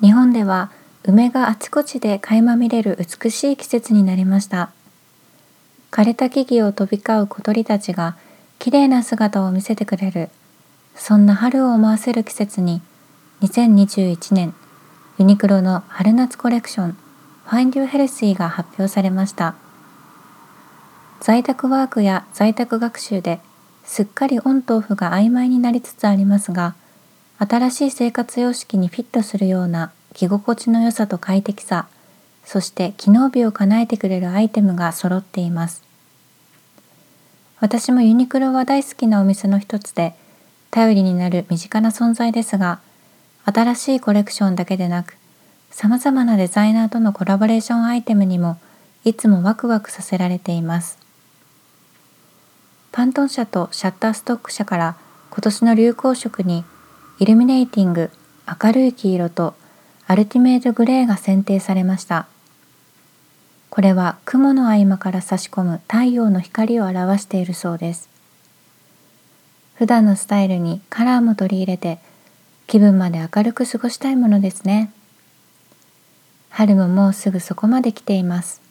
日本では梅があちこちで垣間見れる美しい季節になりました。枯れた木々を飛び交う小鳥たちがきれいな姿を見せてくれる。そんな春を思わせる季節に2021年ユニクロの春夏コレクション Find You Healthy が発表されました。在宅ワークや在宅学習ですっかりオンとオフが曖昧になりつつありますが新しい生活様式にフィットするような着心地の良さと快適さそして機能美を叶えてくれるアイテムが揃っています。私もユニクロは大好きなお店の一つで頼りになる身近な存在ですが新しいコレクションだけでなく様々なデザイナーとのコラボレーションアイテムにもいつもワクワクさせられています。パントン社とシャッターストック社から今年の流行色にイルミネーティング明るい黄色とアルティメイトグレーが選定されました。これは雲の合間から差し込む太陽の光を表しているそうです。普段のスタイルにカラーも取り入れて気分まで明るく過ごしたいものですね。春ももうすぐそこまで来ています。